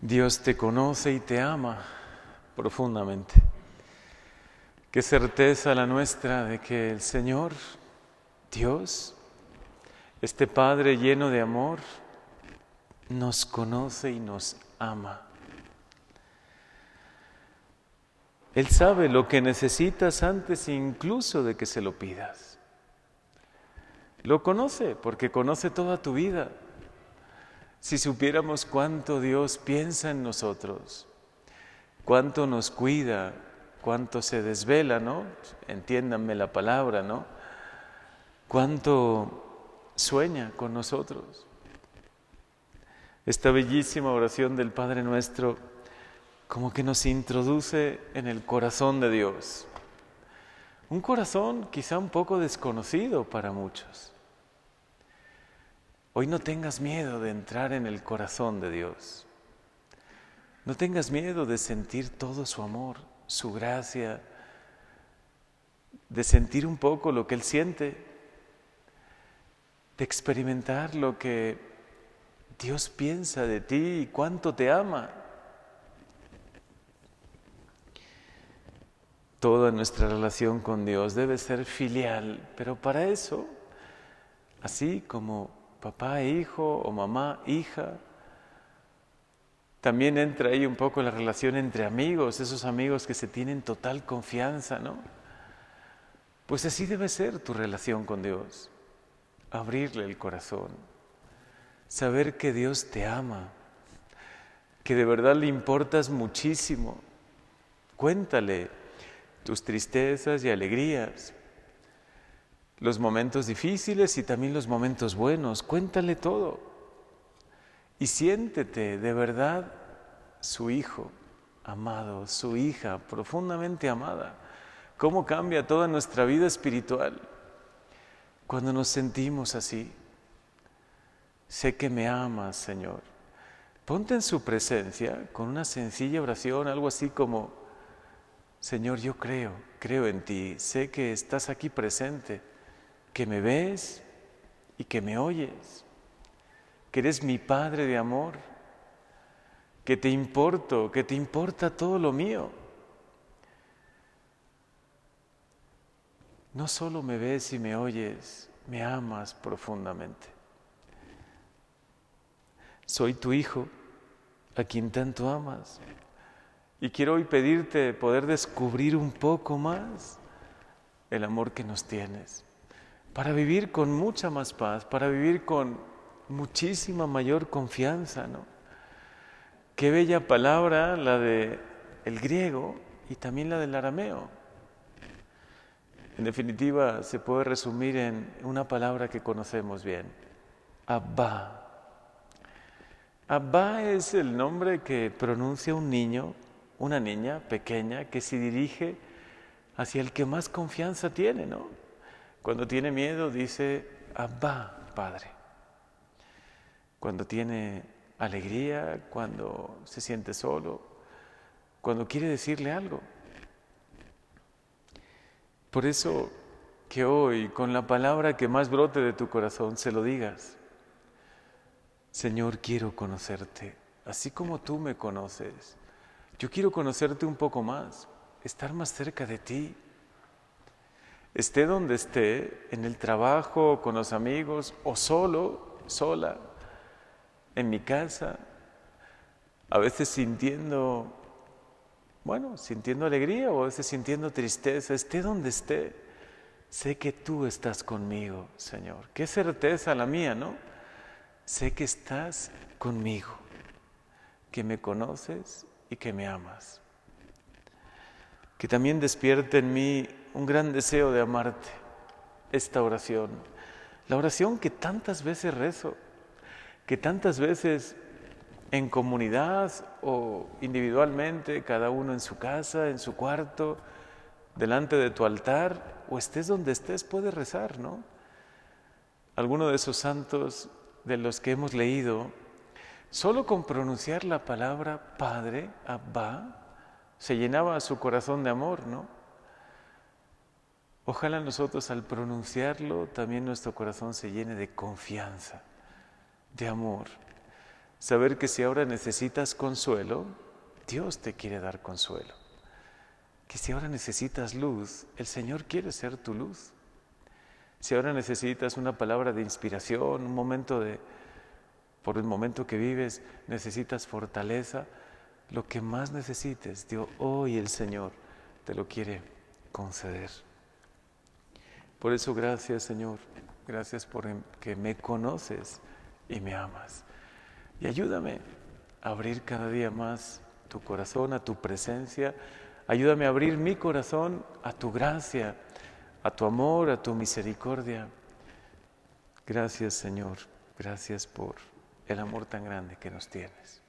Dios te conoce y te ama profundamente. Qué certeza la nuestra de que el Señor, Dios, este Padre lleno de amor, nos conoce y nos ama. Él sabe lo que necesitas antes incluso de que se lo pidas. Lo conoce porque conoce toda tu vida. Si supiéramos cuánto Dios piensa en nosotros, cuánto nos cuida, cuánto se desvela, ¿no? Entiéndanme la palabra, ¿no? Cuánto sueña con nosotros. Esta bellísima oración del Padre nuestro como que nos introduce en el corazón de Dios. Un corazón quizá un poco desconocido para muchos. Hoy no tengas miedo de entrar en el corazón de Dios. No tengas miedo de sentir todo su amor, su gracia, de sentir un poco lo que Él siente, de experimentar lo que Dios piensa de ti y cuánto te ama. Toda nuestra relación con Dios debe ser filial, pero para eso, así como papá e hijo o mamá, hija, también entra ahí un poco la relación entre amigos, esos amigos que se tienen total confianza, ¿no? Pues así debe ser tu relación con Dios, abrirle el corazón, saber que Dios te ama, que de verdad le importas muchísimo. Cuéntale tus tristezas y alegrías, los momentos difíciles y también los momentos buenos. Cuéntale todo y siéntete de verdad su hijo amado, su hija profundamente amada. ¿Cómo cambia toda nuestra vida espiritual cuando nos sentimos así? Sé que me amas, Señor. Ponte en su presencia con una sencilla oración, algo así como, Señor, yo creo, creo en ti, sé que estás aquí presente, que me ves y que me oyes, que eres mi Padre de amor, que te importo, que te importa todo lo mío. No solo me ves y me oyes, me amas profundamente. Soy tu hijo, a quien tanto amas. Y quiero hoy pedirte poder descubrir un poco más el amor que nos tienes, para vivir con mucha más paz, para vivir con muchísima mayor confianza, ¿no? Qué bella palabra la de el griego y también la del arameo. En definitiva, se puede resumir en una palabra que conocemos bien, Abba. Abba es el nombre que pronuncia un niño una niña pequeña que se dirige hacia el que más confianza tiene, ¿no? Cuando tiene miedo dice, Abba, Padre. Cuando tiene alegría, cuando se siente solo, cuando quiere decirle algo. Por eso que hoy, con la palabra que más brote de tu corazón, se lo digas. Señor, quiero conocerte, así como tú me conoces. Yo quiero conocerte un poco más, estar más cerca de ti. Esté donde esté, en el trabajo, con los amigos o solo, sola, en mi casa, a veces sintiendo, bueno, sintiendo alegría o a veces sintiendo tristeza, esté donde esté, sé que tú estás conmigo, Señor. Qué certeza la mía, ¿no? Sé que estás conmigo, que me conoces y que me amas. Que también despierte en mí un gran deseo de amarte, esta oración. La oración que tantas veces rezo, que tantas veces en comunidad o individualmente, cada uno en su casa, en su cuarto, delante de tu altar, o estés donde estés, puedes rezar, ¿no? Alguno de esos santos de los que hemos leído Solo con pronunciar la palabra Padre, Abba, se llenaba su corazón de amor, ¿no? Ojalá nosotros al pronunciarlo también nuestro corazón se llene de confianza, de amor, Saber que si ahora necesitas consuelo, Dios te quiere dar consuelo. Que si ahora necesitas luz, el Señor quiere ser tu luz. Si ahora necesitas una palabra de inspiración, un momento de, por el momento que vives, necesitas fortaleza, lo que más necesites, Dios, hoy el Señor te lo quiere conceder. Por eso gracias Señor, gracias por que me conoces y me amas. Y ayúdame a abrir cada día más tu corazón, a tu presencia. Ayúdame a abrir mi corazón a tu gracia, a tu amor, a tu misericordia. Gracias Señor, gracias por el amor tan grande que nos tienes.